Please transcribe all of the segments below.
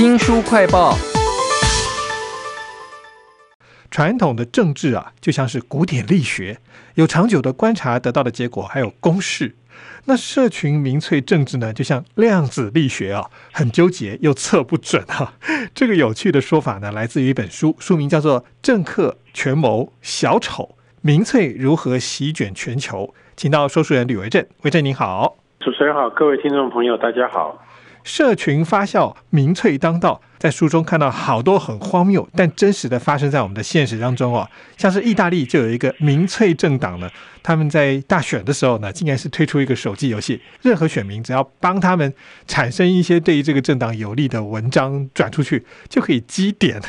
新书快报。传统的政治啊，就像是古典力学，有长久的观察得到的结果，还有公式。那社群民粹政治呢，就像量子力学啊，很纠结又测不准啊。这个有趣的说法呢，来自于一本书，书名叫做《政客权谋小丑民粹如何席卷全球》，请到说书人吕维正，维正您好，主持人好，各位听众朋友大家好。社群发酵，民粹当道。在书中看到好多很荒谬，但真实的发生在我们的现实当中哦。像是意大利就有一个民粹政党呢，他们在大选的时候呢，竟然是推出一个手机游戏，任何选民只要帮他们产生一些对于这个政党有利的文章转出去，就可以积点，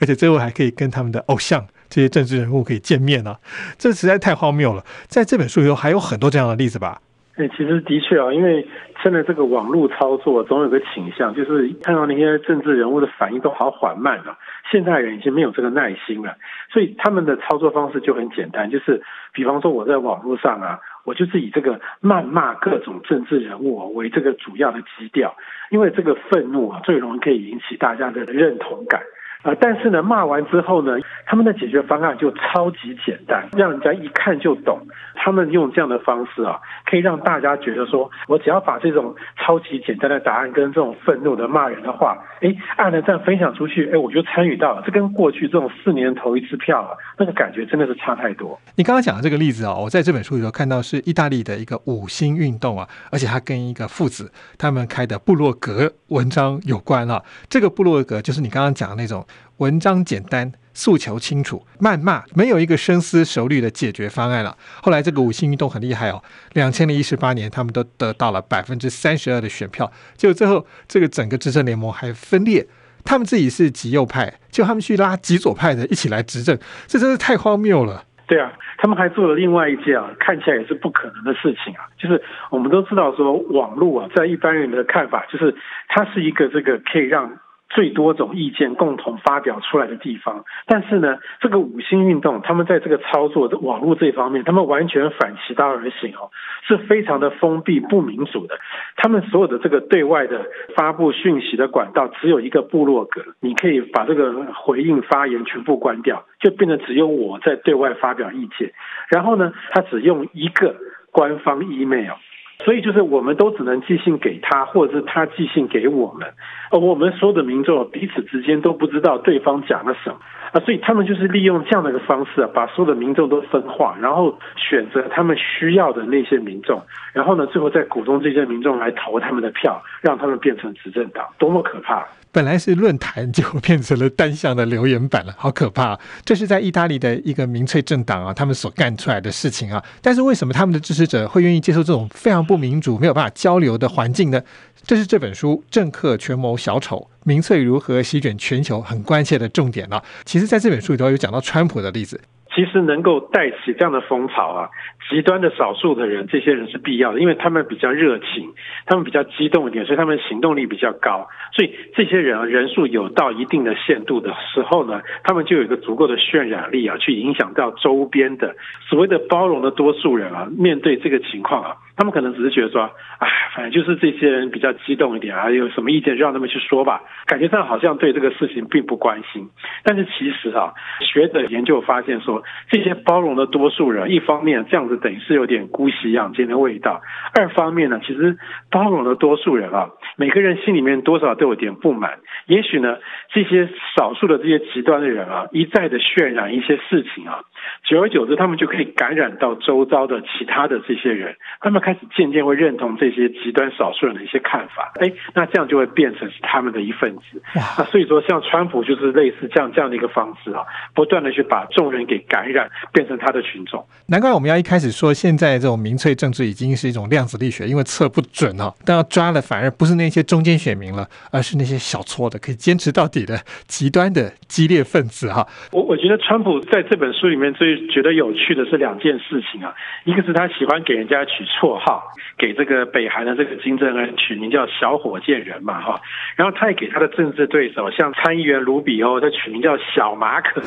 而且最后还可以跟他们的偶像这些政治人物可以见面呢。这实在太荒谬了。在这本书里头还有很多这样的例子吧？哎，其实的确啊，因为现在这个网络操作总有个倾向，就是看到那些政治人物的反应都好缓慢啊。现代人已经没有这个耐心了，所以他们的操作方式就很简单，就是比方说我在网络上啊，我就是以这个谩骂各种政治人物为这个主要的基调，因为这个愤怒啊最容易可以引起大家的认同感。啊，但是呢，骂完之后呢，他们的解决方案就超级简单，让人家一看就懂。他们用这样的方式啊，可以让大家觉得说，我只要把这种超级简单的答案跟这种愤怒的骂人的话，哎，按了赞分享出去，哎，我就参与到了。这跟过去这种四年投一次票啊，那个感觉真的是差太多。你刚刚讲的这个例子啊，我在这本书里头看到是意大利的一个五星运动啊，而且他跟一个父子他们开的部落格文章有关啊。这个部落格就是你刚刚讲的那种。文章简单，诉求清楚，谩骂没有一个深思熟虑的解决方案了。后来这个五星运动很厉害哦，两千零一十八年他们都得到了百分之三十二的选票，结果最后这个整个执政联盟还分裂，他们自己是极右派，就他们去拉极左派的一起来执政，这真是太荒谬了。对啊，他们还做了另外一件啊，看起来也是不可能的事情啊，就是我们都知道说网络啊，在一般人的看法，就是它是一个这个可以让。最多种意见共同发表出来的地方，但是呢，这个五星运动他们在这个操作的网络这方面，他们完全反其道而行哦，是非常的封闭不民主的。他们所有的这个对外的发布讯息的管道只有一个部落格，你可以把这个回应发言全部关掉，就变成只有我在对外发表意见。然后呢，他只用一个官方 email。所以就是我们都只能寄信给他，或者是他寄信给我们，而我们所有的民众彼此之间都不知道对方讲了什么。啊，所以他们就是利用这样的一个方式啊，把所有的民众都分化，然后选择他们需要的那些民众，然后呢，最后再鼓动这些民众来投他们的票，让他们变成执政党，多么可怕！本来是论坛，结果变成了单向的留言板了，好可怕！这是在意大利的一个民粹政党啊，他们所干出来的事情啊。但是为什么他们的支持者会愿意接受这种非常不民主、没有办法交流的环境呢？这是这本书《政客权谋小丑：民粹如何席卷全球》很关切的重点了。其实，在这本书里头有讲到川普的例子。其实能够带起这样的风潮啊，极端的少数的人，这些人是必要的，因为他们比较热情，他们比较激动一点，所以他们行动力比较高。所以这些人啊，人数有到一定的限度的时候呢，他们就有一个足够的渲染力啊，去影响到周边的所谓的包容的多数人啊。面对这个情况啊，他们可能只是觉得说，哎，反正就是这些人比较激动一点啊，有什么意见就让他们去说吧，感觉上好像对这个事情并不关心。但是其实啊，学者研究发现说。这些包容的多数人，一方面这样子等于是有点姑息养奸的味道；二方面呢，其实包容的多数人啊，每个人心里面多少都有点不满。也许呢，这些少数的这些极端的人啊，一再的渲染一些事情啊，久而久之，他们就可以感染到周遭的其他的这些人，他们开始渐渐会认同这些极端少数人的一些看法。哎，那这样就会变成是他们的一份子。那所以说，像川普就是类似这样这样的一个方式啊，不断的去把众人给感染，变成他的群众。难怪我们要一开始说，现在这种民粹政治已经是一种量子力学，因为测不准啊，但要抓的反而不是那些中间选民了，而是那些小撮的。可以坚持到底的极端的激烈分子哈，我我觉得川普在这本书里面最觉得有趣的是两件事情啊，一个是他喜欢给人家取绰号，给这个北韩的这个金正恩取名叫小火箭人嘛哈，然后他也给他的政治对手像参议员卢比欧，他取名叫小马可。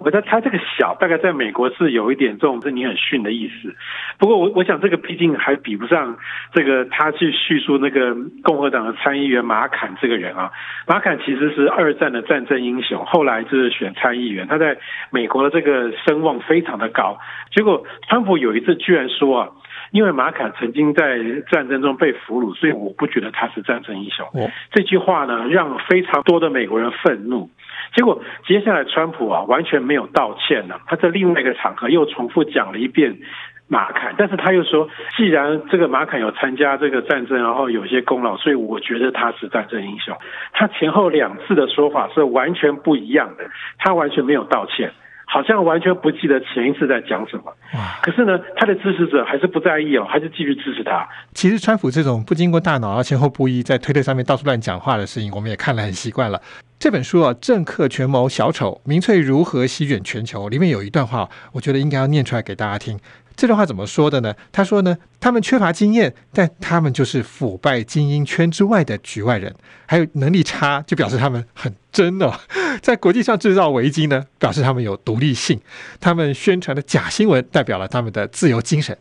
我觉得他这个小大概在美国是有一点这种是你很逊的意思。不过我我想这个毕竟还比不上这个他去叙述那个共和党的参议员马坎这个人啊。马坎其实是二战的战争英雄，后来就是选参议员，他在美国的这个声望非常的高。结果川普有一次居然说啊。因为马坎曾经在战争中被俘虏，所以我不觉得他是战争英雄。这句话呢，让非常多的美国人愤怒。结果接下来，川普啊完全没有道歉了，他在另外一个场合又重复讲了一遍马坎，但是他又说，既然这个马坎有参加这个战争，然后有些功劳，所以我觉得他是战争英雄。他前后两次的说法是完全不一样的，他完全没有道歉。好像完全不记得前一次在讲什么，可是呢，他的支持者还是不在意哦，还是继续支持他。其实川普这种不经过大脑、前后不一，在推特上面到处乱讲话的事情，我们也看了很习惯了。这本书啊，《政客权谋小丑：民粹如何席卷全球》里面有一段话，我觉得应该要念出来给大家听。这段话怎么说的呢？他说呢，他们缺乏经验，但他们就是腐败精英圈之外的局外人，还有能力差，就表示他们很真哦。在国际上制造危机呢，表示他们有独立性。他们宣传的假新闻，代表了他们的自由精神。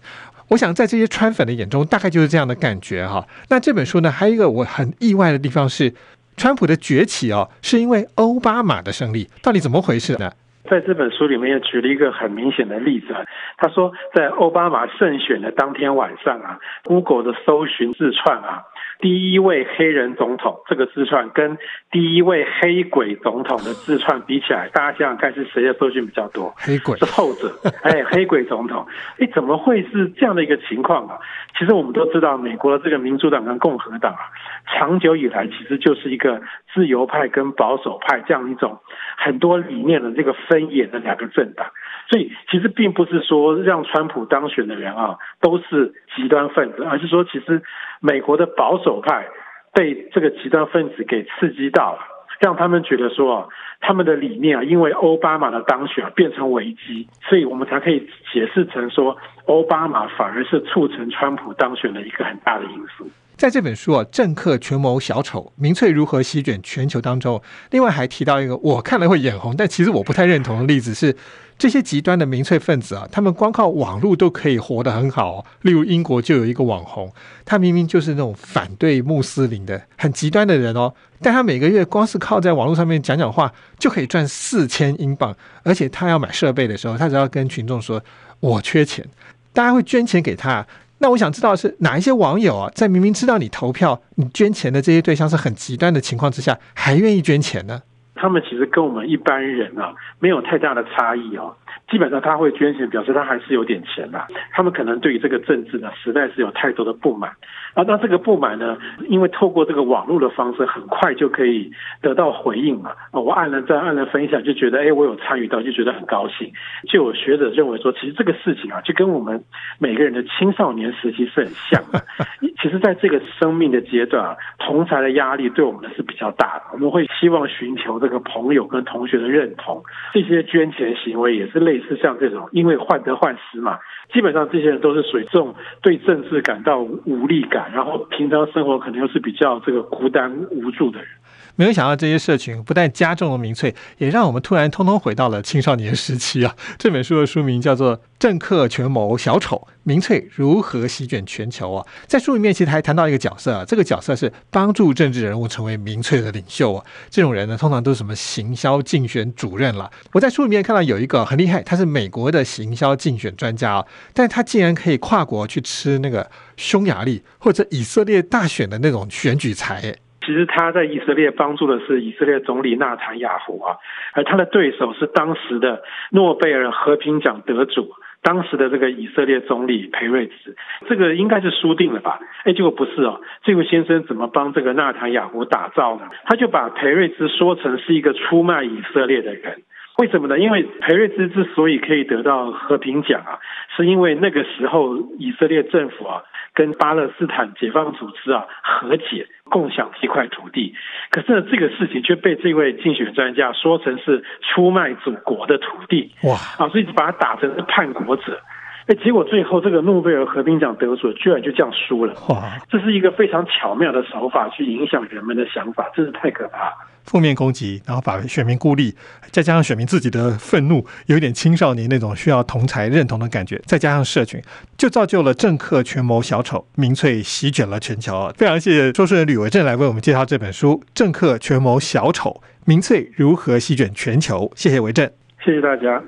我想在这些川粉的眼中，大概就是这样的感觉哈。那这本书呢，还有一个我很意外的地方是，川普的崛起哦，是因为奥巴马的胜利，到底怎么回事呢？在这本书里面也举了一个很明显的例子，他说在奥巴马胜选的当天晚上啊，Google 的搜寻自串啊。第一位黑人总统这个自串跟第一位黑鬼总统的自串比起来，大家想想看是谁的搜寻比较多？黑鬼是后者。哎，黑鬼总统，哎，怎么会是这样的一个情况啊？其实我们都知道，美国的这个民主党跟共和党啊，长久以来其实就是一个自由派跟保守派这样一种很多理念的这个分野的两个政党。所以其实并不是说让川普当选的人啊都是极端分子，而是说其实美国的保守派被这个极端分子给刺激到了，让他们觉得说他们的理念啊，因为奥巴马的当选变成危机，所以我们才可以解释成说奥巴马反而是促成川普当选的一个很大的因素。在这本书啊，《政客权谋小丑：民粹如何席卷全球》当中，另外还提到一个我看了会眼红，但其实我不太认同的例子是。这些极端的民粹分子啊，他们光靠网络都可以活得很好。例如英国就有一个网红，他明明就是那种反对穆斯林的很极端的人哦，但他每个月光是靠在网络上面讲讲话就可以赚四千英镑，而且他要买设备的时候，他只要跟群众说“我缺钱”，大家会捐钱给他。那我想知道的是哪一些网友啊，在明明知道你投票、你捐钱的这些对象是很极端的情况之下，还愿意捐钱呢？他们其实跟我们一般人啊没有太大的差异哦。基本上他会捐钱，表示他还是有点钱的。他们可能对于这个政治呢，实在是有太多的不满。啊，那这个不满呢，因为透过这个网络的方式，很快就可以得到回应嘛。我按了赞，按了分享，就觉得哎，我有参与到，就觉得很高兴。就有学者认为说，其实这个事情啊，就跟我们每个人的青少年时期是很像的。其实，在这个生命的阶段啊，同才的压力对我们是比较大的。我们会希望寻求这个朋友跟同学的认同。这些捐钱行为也是类似像这种，因为患得患失嘛。基本上这些人都是属于这种对政治感到无力感，然后平常生活可能又是比较这个孤单无助的人。没有想到这些社群不但加重了民粹，也让我们突然通通回到了青少年时期啊！这本书的书名叫做《政客权谋小丑：民粹如何席卷全球》啊！在书里面其实还谈到一个角色啊，这个角色是帮助政治人物成为民粹的领袖啊。这种人呢，通常都是什么行销竞选主任了。我在书里面看到有一个很厉害，他是美国的行销竞选专家啊，但他竟然可以跨国去吃那个匈牙利或者以色列大选的那种选举财。其实他在以色列帮助的是以色列总理纳坦雅胡啊，而他的对手是当时的诺贝尔和平奖得主，当时的这个以色列总理裴瑞兹，这个应该是输定了吧？哎，结果不是哦，这位先生怎么帮这个纳坦雅胡打造呢？他就把裴瑞兹说成是一个出卖以色列的人。为什么呢？因为裴瑞兹之所以可以得到和平奖啊，是因为那个时候以色列政府啊跟巴勒斯坦解放组织啊和解，共享这块土地。可是呢，这个事情却被这位竞选专家说成是出卖祖国的土地。哇！啊，所以就把他打成是叛国者。哎，结果最后这个诺贝尔和平奖得主居然就这样输了，哇！这是一个非常巧妙的手法去影响人们的想法，真是太可怕了。负面攻击，然后把选民孤立，再加上选民自己的愤怒，有一点青少年那种需要同才认同的感觉，再加上社群，就造就了政客权谋小丑，民粹席卷了全球。非常谢谢说书人吕维正来为我们介绍这本书《政客权谋小丑：民粹如何席卷全球》。谢谢维正，谢谢大家。